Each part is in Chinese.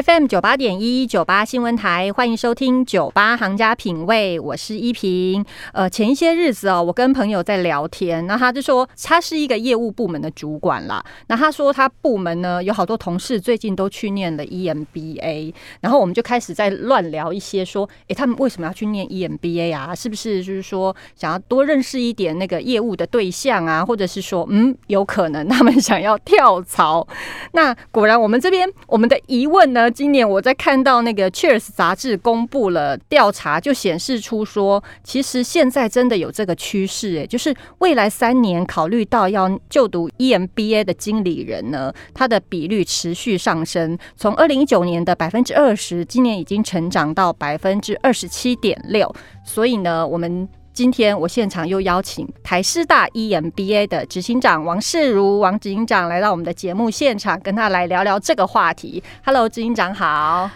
FM 九八点一九八新闻台，欢迎收听九八行家品味，我是依萍。呃，前一些日子哦，我跟朋友在聊天，那他就说他是一个业务部门的主管啦。那他说他部门呢有好多同事最近都去念了 EMBA，然后我们就开始在乱聊一些说，诶，他们为什么要去念 EMBA 啊？是不是就是说想要多认识一点那个业务的对象啊？或者是说，嗯，有可能他们想要跳槽？那果然，我们这边我们的疑问呢？今年我在看到那个《Cheers》杂志公布了调查，就显示出说，其实现在真的有这个趋势，哎，就是未来三年考虑到要就读 EMBA 的经理人呢，他的比率持续上升，从二零一九年的百分之二十，今年已经成长到百分之二十七点六。所以呢，我们今天我现场又邀请台师大 EMBA 的执行长王世如王执行长来到我们的节目现场，跟他来聊聊这个话题。Hello，执行长好，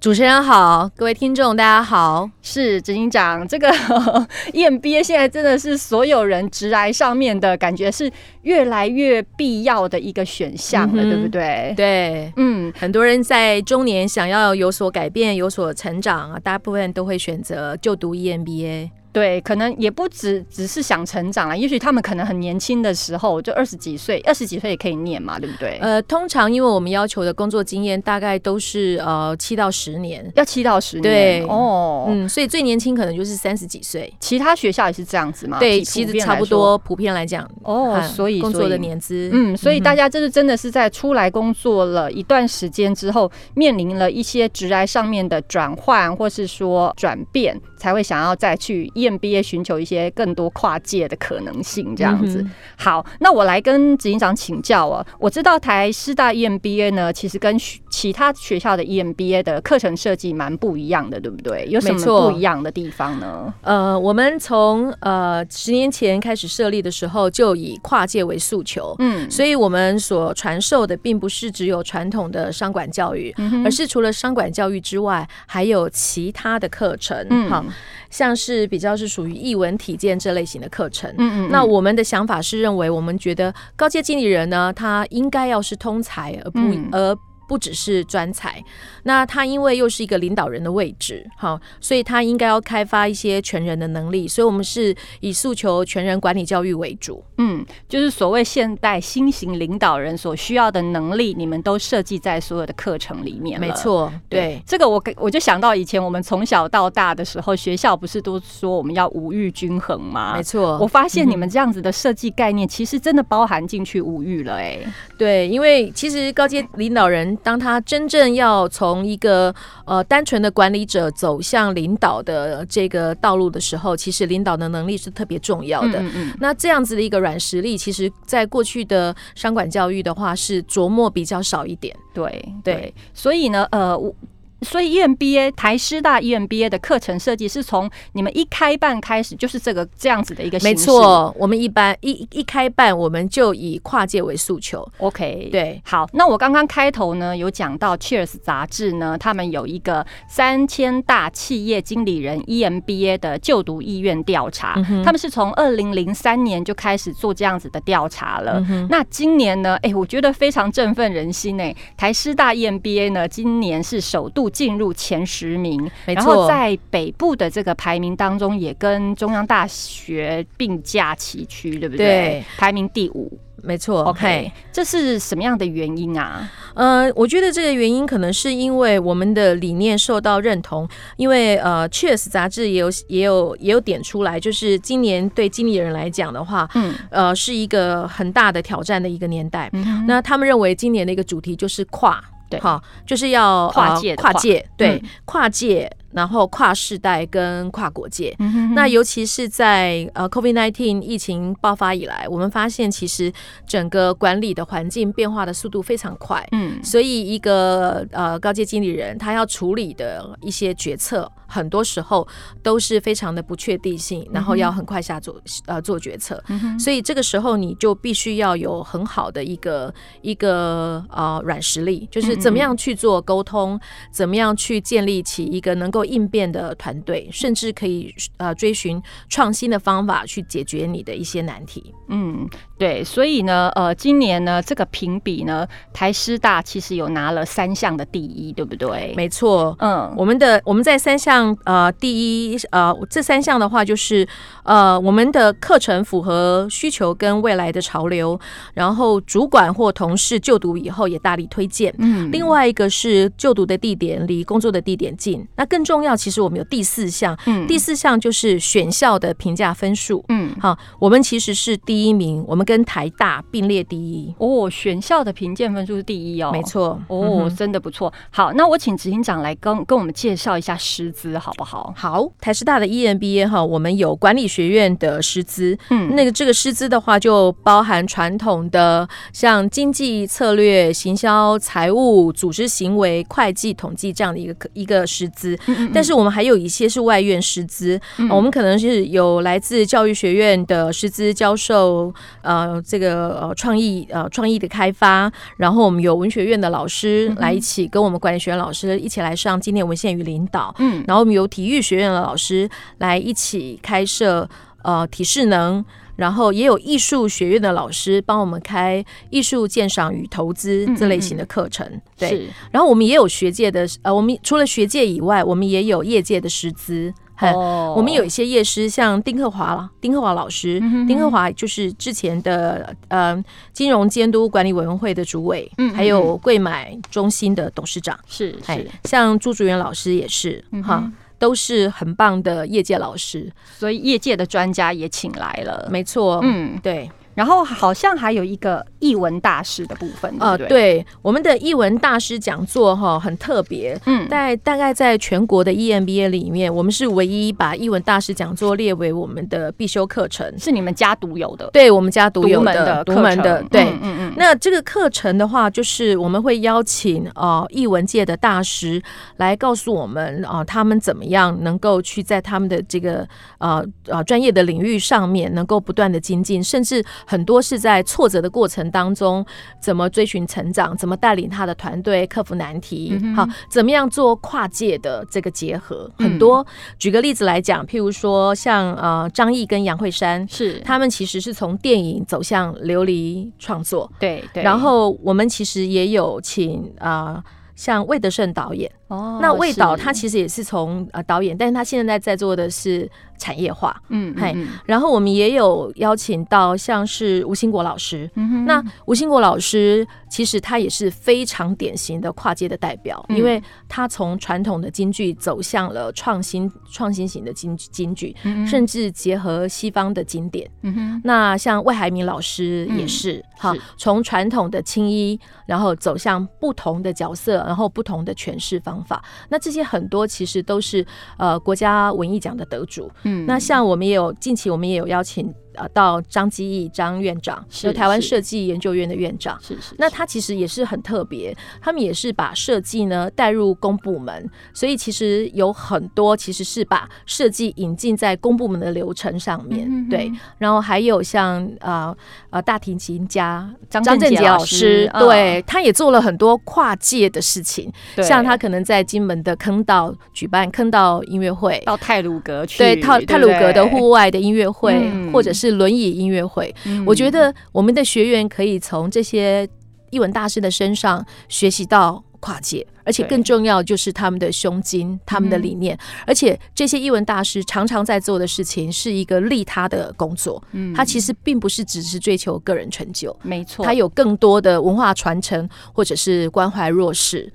主持人好，各位听众大家好。是执行长，这个 EMBA 现在真的是所有人直来上面的感觉是越来越必要的一个选项了，对不对？对，嗯，很多人在中年想要有所改变、有所成长啊，大部分都会选择就读 EMBA。对，可能也不只只是想成长了，也许他们可能很年轻的时候就二十几岁，二十几岁也可以念嘛，对不对？呃，通常因为我们要求的工作经验大概都是呃七到十年，要七到十年。对，哦，嗯，所以最年轻可能就是三十几岁。其他学校也是这样子嘛？对，其实差不多，普遍来讲，哦，所以工作的年资，嗯，所以大家这是真的是在出来工作了一段时间之后，面临了一些职来上面的转换，或是说转变，才会想要再去 EMBA 寻求。一些更多跨界的可能性，这样子。好，那我来跟执行长请教啊。我知道台师大 EMBA 呢，其实跟其他学校的 EMBA 的课程设计蛮不一样的，对不对？有什么不一样的地方呢？呃，我们从呃十年前开始设立的时候，就以跨界为诉求。嗯，所以我们所传授的并不是只有传统的商管教育，而是除了商管教育之外，还有其他的课程。嗯，好。像是比较是属于译文体验这类型的课程，嗯嗯，那我们的想法是认为，我们觉得高阶经理人呢，他应该要是通才，而不而。不只是专才，那他因为又是一个领导人的位置，好，所以他应该要开发一些全人的能力，所以我们是以诉求全人管理教育为主，嗯，就是所谓现代新型领导人所需要的能力，你们都设计在所有的课程里面没错，对，这个我我就想到以前我们从小到大的时候，学校不是都说我们要五育均衡吗？没错，我发现你们这样子的设计概念，其实真的包含进去五育了，哎，对，因为其实高阶领导人。当他真正要从一个呃单纯的管理者走向领导的这个道路的时候，其实领导的能力是特别重要的。那这样子的一个软实力，其实在过去的商管教育的话，是琢磨比较少一点。对对，所以呢，呃，我。所以 EMBA 台师大 EMBA 的课程设计是从你们一开办开始就是这个这样子的一个没错，我们一般一一开办我们就以跨界为诉求。OK，对，好，那我刚刚开头呢有讲到 Cheers 杂志呢，他们有一个三千大企业经理人 EMBA 的就读意愿调查，他们是从二零零三年就开始做这样子的调查了。那今年呢，哎，我觉得非常振奋人心哎，台师大 EMBA 呢今年是首度。进入前十名，然后在北部的这个排名当中，也跟中央大学并驾齐驱，对不对？对，排名第五，没错。OK，这是什么样的原因啊？呃，我觉得这个原因可能是因为我们的理念受到认同，因为呃，《Cheers》杂志也有也有也有点出来，就是今年对经理人来讲的话，嗯，呃，是一个很大的挑战的一个年代。那他们认为今年的一个主题就是跨。对，好，就是要跨界，跨界，对，跨界。然后跨世代跟跨国界，那尤其是在呃 COVID nineteen 疫情爆发以来，我们发现其实整个管理的环境变化的速度非常快，嗯，所以一个呃高阶经理人他要处理的一些决策，很多时候都是非常的不确定性，然后要很快下做呃做决策，所以这个时候你就必须要有很好的一个一个呃软实力，就是怎么样去做沟通，怎么样去建立起一个能够够应变的团队，甚至可以呃追寻创新的方法去解决你的一些难题。嗯，对，所以呢，呃，今年呢，这个评比呢，台师大其实有拿了三项的第一，对不对？没错，嗯，我们的我们在三项呃第一呃这三项的话，就是呃我们的课程符合需求跟未来的潮流，然后主管或同事就读以后也大力推荐。嗯，另外一个是就读的地点离工作的地点近，那更重要，其实我们有第四项，嗯，第四项就是选校的评价分数。嗯，好，我们其实是第。第一名，我们跟台大并列第一哦。选校的评鉴分数是第一哦，没错哦，真的不错。好，那我请执行长来跟跟我们介绍一下师资好不好？好，台师大的 EMBA 哈，我们有管理学院的师资，嗯，那个这个师资的话，就包含传统的像经济策略、行销、财务、组织行为、会计、统计这样的一个一个师资。但是我们还有一些是外院师资，我们可能是有来自教育学院的师资教授。呃，这个呃创意呃创意的开发，然后我们有文学院的老师来一起跟我们管理学院老师一起来上经典文献与领导，嗯，然后我们有体育学院的老师来一起开设呃体适能，然后也有艺术学院的老师帮我们开艺术鉴赏与投资这类型的课程，对，然后我们也有学界的呃，我们除了学界以外，我们也有业界的师资。哦，我们有一些业师，像丁克华了，丁克华老师，丁克华就是之前的呃金融监督管理委员会的主委，嗯，还有贵买中心的董事长，是是，像朱竹元老师也是，哈，都是很棒的业界老师，所以业界的专家也请来了，没错，嗯，对。然后好像还有一个译文大师的部分，呃，对，我们的译文大师讲座哈很特别，嗯，在大概在全国的 EMBA 里面，我们是唯一把译文大师讲座列为我们的必修课程，是你们家独有的，对我们家独有的独门的，对，嗯嗯。那这个课程的话，就是我们会邀请呃译文界的大师来告诉我们啊，他们怎么样能够去在他们的这个呃呃专业的领域上面能够不断的精进，甚至。很多是在挫折的过程当中，怎么追寻成长，怎么带领他的团队克服难题，好，怎么样做跨界的这个结合？很多，举个例子来讲，譬如说像呃张译跟杨慧珊，是他们其实是从电影走向琉璃创作，对对。然后我们其实也有请啊。像魏德胜导演，哦，那魏导他其实也是从呃导演，但是他现在在做的是产业化，嗯，嘿，然后我们也有邀请到像是吴兴国老师，嗯那吴兴国老师其实他也是非常典型的跨界的代表，因为他从传统的京剧走向了创新创新型的京京剧，甚至结合西方的经典，嗯哼，那像魏海明老师也是，好，从传统的青衣，然后走向不同的角色。然后不同的诠释方法，那这些很多其实都是呃国家文艺奖的得主。嗯，那像我们也有近期我们也有邀请。呃，到张基义张院长是台湾设计研究院的院长，是是。那他其实也是很特别，他们也是把设计呢带入公部门，所以其实有很多其实是把设计引进在公部门的流程上面，对。然后还有像呃呃大提琴家张振杰老师，对，他也做了很多跨界的事情，像他可能在金门的坑道举办坑道音乐会，到泰鲁阁去，对泰泰鲁阁的户外的音乐会，或者是。是轮椅音乐会，我觉得我们的学员可以从这些译文大师的身上学习到跨界，而且更重要就是他们的胸襟、他们的理念。而且这些译文大师常常在做的事情是一个利他的工作，嗯，他其实并不是只是追求个人成就，没错，他有更多的文化传承或者是关怀弱势。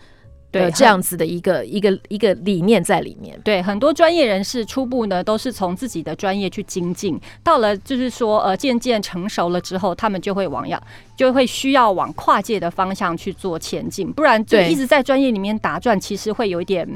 对，这样子的一个一个一个理念在里面。对，很多专业人士初步呢都是从自己的专业去精进，到了就是说呃渐渐成熟了之后，他们就会往要就会需要往跨界的方向去做前进，不然就一直在专业里面打转，其实会有一点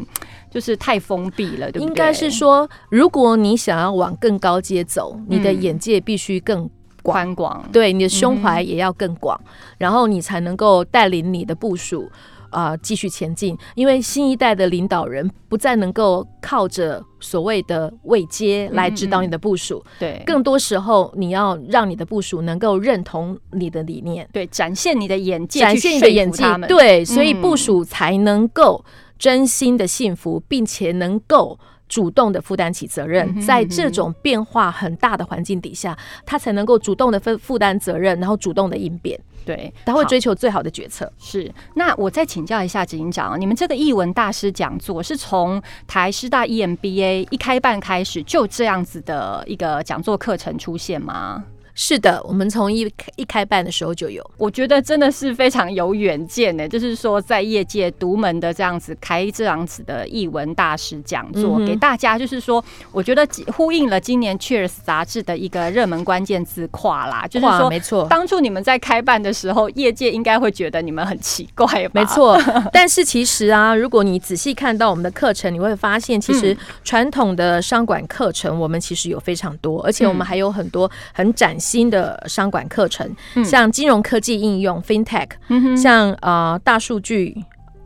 就是太封闭了，对不对？应该是说，如果你想要往更高阶走，你的眼界必须更宽广，对，你的胸怀也要更广，然后你才能够带领你的部署。啊，继续前进，因为新一代的领导人不再能够靠着所谓的位阶来指导你的部署，对，更多时候你要让你的部署能够认同你的理念，对，展现你的眼界，展现你的眼界，对，所以部署才能够真心的幸福，并且能够。主动的负担起责任，在这种变化很大的环境底下，他才能够主动的分负担责任，然后主动的应变。对，他会追求最好的决策。是，那我再请教一下执行长，你们这个译文大师讲座是从台师大 EMBA 一开办开始就这样子的一个讲座课程出现吗？是的，我们从一一开办的时候就有，我觉得真的是非常有远见呢。就是说，在业界独门的这样子开这样子的译文大师讲座，给大家就是说，我觉得呼应了今年《Cheers》杂志的一个热门关键字“跨”啦，就是说，没错。当初你们在开办的时候，业界应该会觉得你们很奇怪，没错。但是其实啊，如果你仔细看到我们的课程，你会发现，其实传统的商管课程我们其实有非常多，而且我们还有很多很崭新。新的商管课程，像金融科技应用 （FinTech），像呃大数据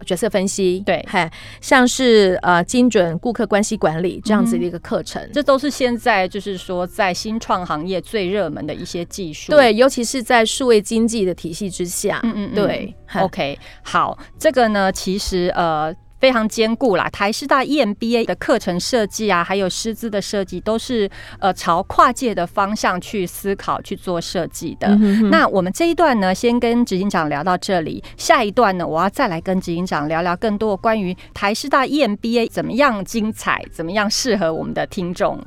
角色分析，对，嗨像是呃精准顾客关系管理这样子的一个课程，这都是现在就是说在新创行业最热门的一些技术。对，尤其是在数位经济的体系之下。嗯嗯，对。OK，好，这个呢，其实呃。非常坚固啦！台师大 EMBA 的课程设计啊，还有师资的设计，都是呃朝跨界的方向去思考去做设计的。那我们这一段呢，先跟执行长聊到这里。下一段呢，我要再来跟执行长聊聊更多关于台师大 EMBA 怎么样精彩，怎么样适合我们的听众。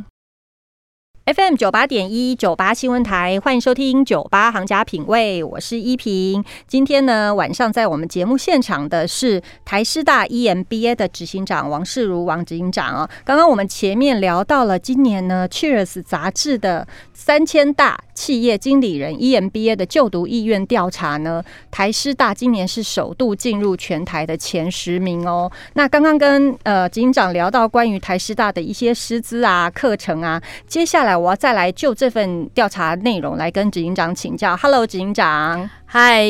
FM 九八点一九八新闻台，欢迎收听九八行家品味，我是依萍。今天呢，晚上在我们节目现场的是台师大 EMBA 的执行长王世如王执行长啊。刚刚我们前面聊到了今年呢《Cheers》杂志的三千大企业经理人 EMBA 的就读意愿调查呢，台师大今年是首度进入全台的前十名哦。那刚刚跟呃执行长聊到关于台师大的一些师资啊、课程啊，接下来。我要再来就这份调查内容来跟执行长请教。Hello，执行长，嗨，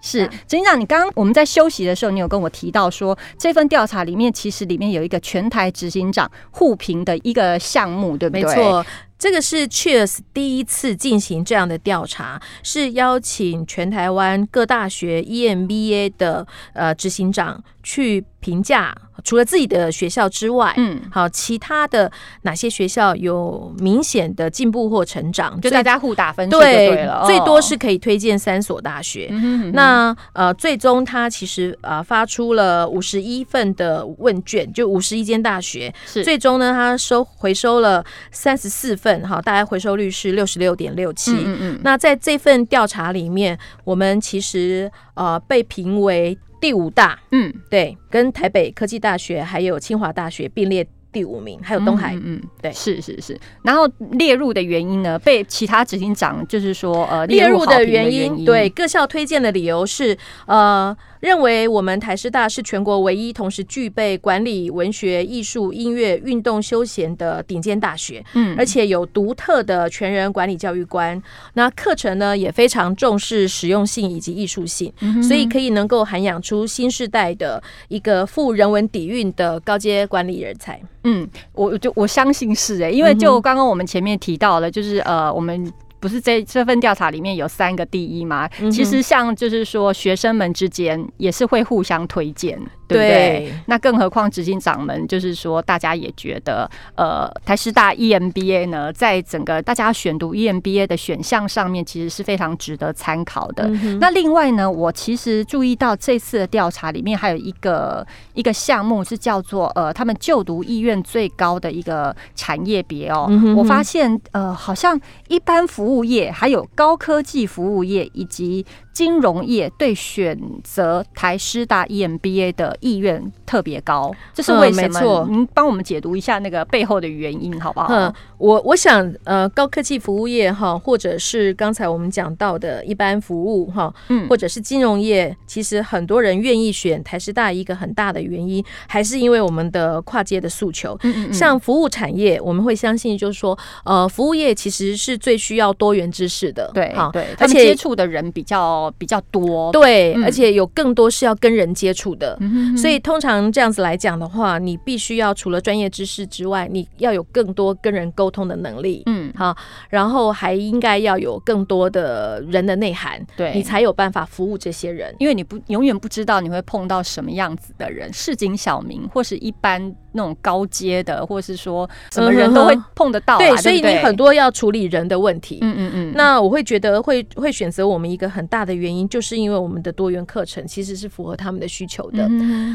是执行长。你刚刚我们在休息的时候，你有跟我提到说，这份调查里面其实里面有一个全台执行长互评的一个项目，对不对？没错，这个是 Cheers 第一次进行这样的调查，是邀请全台湾各大学 EMBA 的呃执行长去评价。除了自己的学校之外，嗯，好，其他的哪些学校有明显的进步或成长？就大家互打分数对了，最多是可以推荐三所大学。那呃，最终他其实啊发出了五十一份的问卷，就五十一间大学，是最终呢他收回收了三十四份，哈，大概回收率是六十六点六七。嗯嗯，那在这份调查里面，我们其实呃被评为。第五大，嗯，对，跟台北科技大学还有清华大学并列第五名，还有东海，嗯，对，是是是。然后列入的原因呢，被其他执行长就是说，呃，列入的原因，对，各校推荐的理由是，呃。认为我们台师大是全国唯一同时具备管理、文学、艺术、音乐、运动、休闲的顶尖大学，嗯，而且有独特的全人管理教育观。那课程呢也非常重视实用性以及艺术性，所以可以能够涵养出新时代的一个富人文底蕴的高阶管理人才。嗯，我就我相信是哎，因为就刚刚我们前面提到了，就是呃我们。不是这这份调查里面有三个第一吗？其实像就是说学生们之间也是会互相推荐。对不对？那更何况执行长们，就是说，大家也觉得，呃，台师大 EMBA 呢，在整个大家选读 EMBA 的选项上面，其实是非常值得参考的。那另外呢，我其实注意到这次的调查里面还有一个一个项目是叫做呃，他们就读意愿最高的一个产业别哦。我发现呃，好像一般服务业、还有高科技服务业以及金融业对选择台师大 EMBA 的意愿特别高，这是为什么？您帮我们解读一下那个背后的原因，好不好？嗯，我我想，呃，高科技服务业哈，或者是刚才我们讲到的一般服务哈，嗯，或者是金融业，其实很多人愿意选台师大，一个很大的原因还是因为我们的跨界的诉求。嗯嗯，像服务产业，我们会相信，就是说，呃，服务业其实是最需要多元知识的，对，对，而且接触的人比较。比较多，对，而且有更多是要跟人接触的，所以通常这样子来讲的话，你必须要除了专业知识之外，你要有更多跟人沟通的能力。嗯，好，然后还应该要有更多的人的内涵，对你才有办法服务这些人，因为你不永远不知道你会碰到什么样子的人，市井小民或是一般那种高阶的，或是说什么人都会碰得到，对，所以你很多要处理人的问题，嗯嗯嗯，那我会觉得会会选择我们一个很大的原因，就是因为我们的多元课程其实是符合他们的需求的，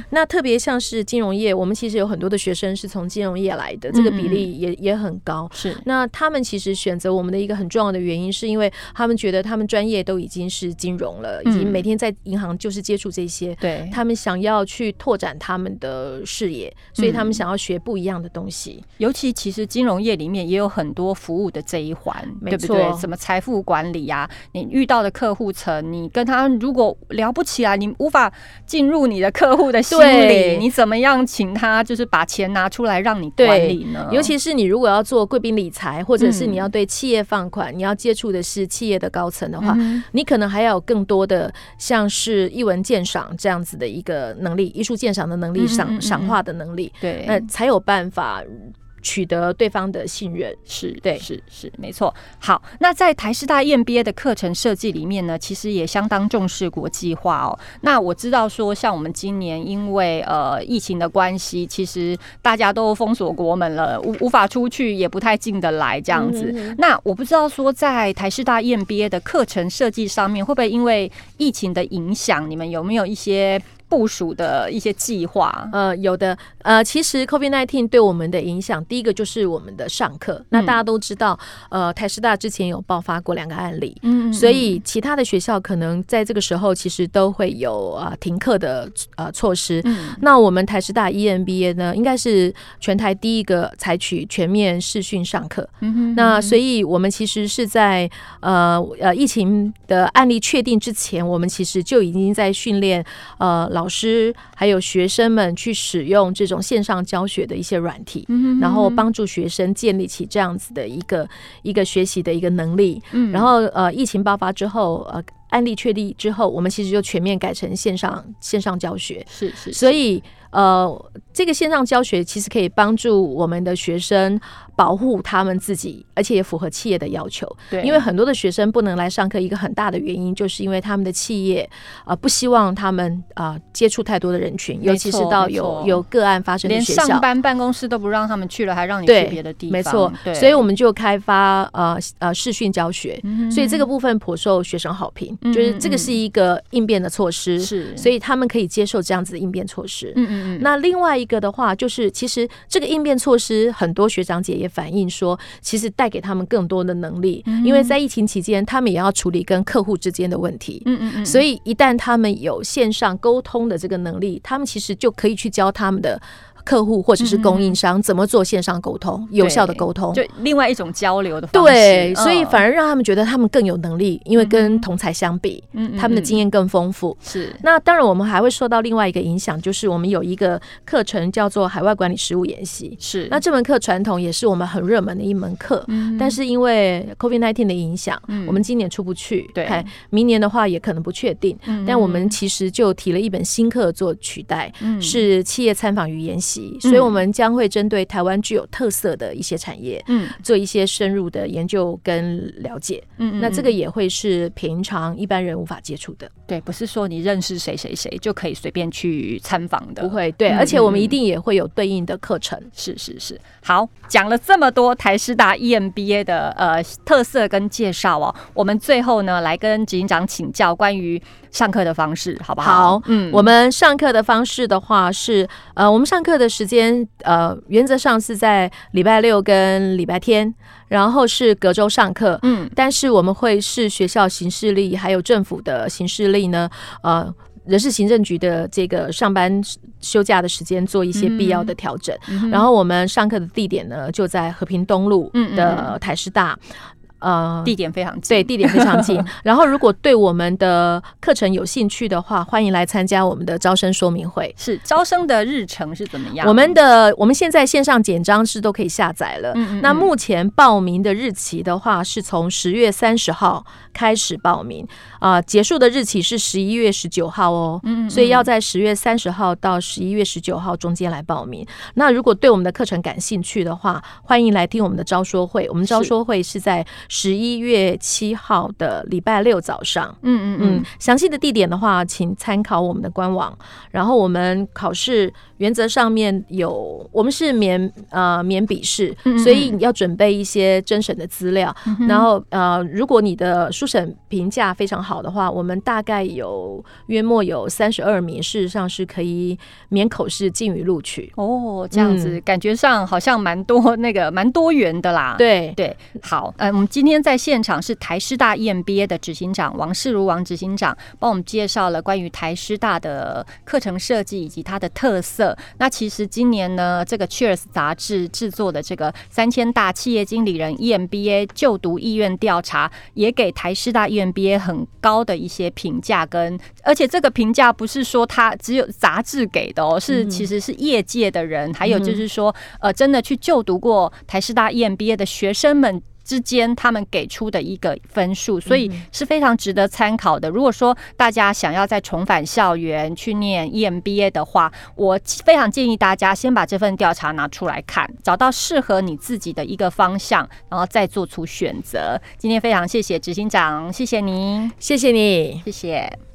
那特别像是金融业，我们其实有很多的学生是从金融业来的，这个比例也也很高，是，那他们其实选择我们的一个很重要的原因，是因为他们觉得他们专业都已经是金融了，已经每天在银行就是接触这些，对他们想要去拓展他们的视野，所以他们想要学不一样的东西。尤其其实金融业里面也有很多服务的这一环，对不对？什么财富管理呀，你遇到的客户层，你跟他如果聊不起来，你无法进入你的客户的心里，你怎么样请他就是把钱拿出来让你管理呢？尤其是你如果要做贵宾理财，或者是你要对企业放款，你要接触的是企业的高层的话，你可能还要有更多的像是艺文鉴赏这样子的一个能力，艺术鉴赏的能力，赏赏画的能力，对，那才有办法。取得对方的信任是对，是是没错。好，那在台师大 EMBA 的课程设计里面呢，其实也相当重视国际化哦。那我知道说，像我们今年因为呃疫情的关系，其实大家都封锁国门了，无无法出去，也不太进得来这样子。那我不知道说，在台师大 EMBA 的课程设计上面，会不会因为疫情的影响，你们有没有一些？部署的一些计划，呃，有的，呃，其实 COVID nineteen 对我们的影响，第一个就是我们的上课。那大家都知道，呃，台师大之前有爆发过两个案例，嗯，所以其他的学校可能在这个时候其实都会有啊停课的呃措施。嗯，那我们台师大 EMBA 呢，应该是全台第一个采取全面视讯上课。嗯哼，那所以我们其实是在呃呃疫情的案例确定之前，我们其实就已经在训练呃。老师还有学生们去使用这种线上教学的一些软体，然后帮助学生建立起这样子的一个一个学习的一个能力。然后呃，疫情爆发之后，呃，案例确立之后，我们其实就全面改成线上线上教学。是是，所以呃，这个线上教学其实可以帮助我们的学生。保护他们自己，而且也符合企业的要求。对，因为很多的学生不能来上课，一个很大的原因就是因为他们的企业啊不希望他们啊接触太多的人群，尤其是到有有个案发生的学校，上班办公室都不让他们去了，还让你去别的地方。没错，所以我们就开发呃呃视讯教学，所以这个部分颇受学生好评，就是这个是一个应变的措施，是，所以他们可以接受这样子的应变措施。嗯嗯嗯。那另外一个的话，就是其实这个应变措施，很多学长姐也。反映说，其实带给他们更多的能力，因为在疫情期间，他们也要处理跟客户之间的问题。嗯嗯嗯，所以一旦他们有线上沟通的这个能力，他们其实就可以去教他们的。客户或者是供应商怎么做线上沟通，有效的沟通，就另外一种交流的方式。对，所以反而让他们觉得他们更有能力，因为跟同才相比，嗯他们的经验更丰富。是。那当然，我们还会受到另外一个影响，就是我们有一个课程叫做海外管理实务研习。是。那这门课传统也是我们很热门的一门课，嗯但是因为 COVID nineteen 的影响，我们今年出不去。对。明年的话也可能不确定。但我们其实就提了一本新课做取代，是企业参访与研习。所以，我们将会针对台湾具有特色的一些产业，嗯，做一些深入的研究跟了解，嗯，那这个也会是平常一般人无法接触的。对，不是说你认识谁谁谁就可以随便去参访的，不会。对，而且我们一定也会有对应的课程。是是是。好，讲了这么多台师大 EMBA 的呃特色跟介绍哦，我们最后呢来跟执行长请教关于。上课的方式好不好？好，嗯，我们上课的方式的话是，呃，我们上课的时间，呃，原则上是在礼拜六跟礼拜天，然后是隔周上课，嗯，但是我们会视学校行事历还有政府的行事历呢，呃，人事行政局的这个上班休假的时间做一些必要的调整，然后我们上课的地点呢就在和平东路的台师大。呃，地点非常近，对，地点非常近。然后，如果对我们的课程有兴趣的话，欢迎来参加我们的招生说明会。是招生的日程是怎么样？我们的我们现在线上简章是都可以下载了。嗯嗯。那目前报名的日期的话，是从十月三十号开始报名啊，结束的日期是十一月十九号哦。嗯嗯。所以要在十月三十号到十一月十九号中间来报名。那如果对我们的课程感兴趣的话，欢迎来听我们的招说会。我们招说会是在。十一月七号的礼拜六早上，嗯嗯嗯，详细的地点的话，请参考我们的官网。然后我们考试原则上面有，我们是免呃免笔试，所以你要准备一些甄审的资料。然后呃，如果你的书审评价非常好的话，我们大概有约莫有三十二名，事实上是可以免口试进于录取。哦，这样子感觉上好像蛮多那个蛮多元的啦。对对，好，嗯，我们。今天在现场是台师大 EMBA 的执行长王世如王执行长，帮我们介绍了关于台师大的课程设计以及它的特色。那其实今年呢，这个 Cheers 杂志制作的这个三千大企业经理人 EMBA 就读意愿调查，也给台师大 EMBA 很高的一些评价，跟而且这个评价不是说它只有杂志给的哦，是其实是业界的人，还有就是说呃，真的去就读过台师大 EMBA 的学生们。之间他们给出的一个分数，所以是非常值得参考的。如果说大家想要再重返校园去念 EMBA 的话，我非常建议大家先把这份调查拿出来看，找到适合你自己的一个方向，然后再做出选择。今天非常谢谢执行长，谢谢您，谢谢你，谢谢。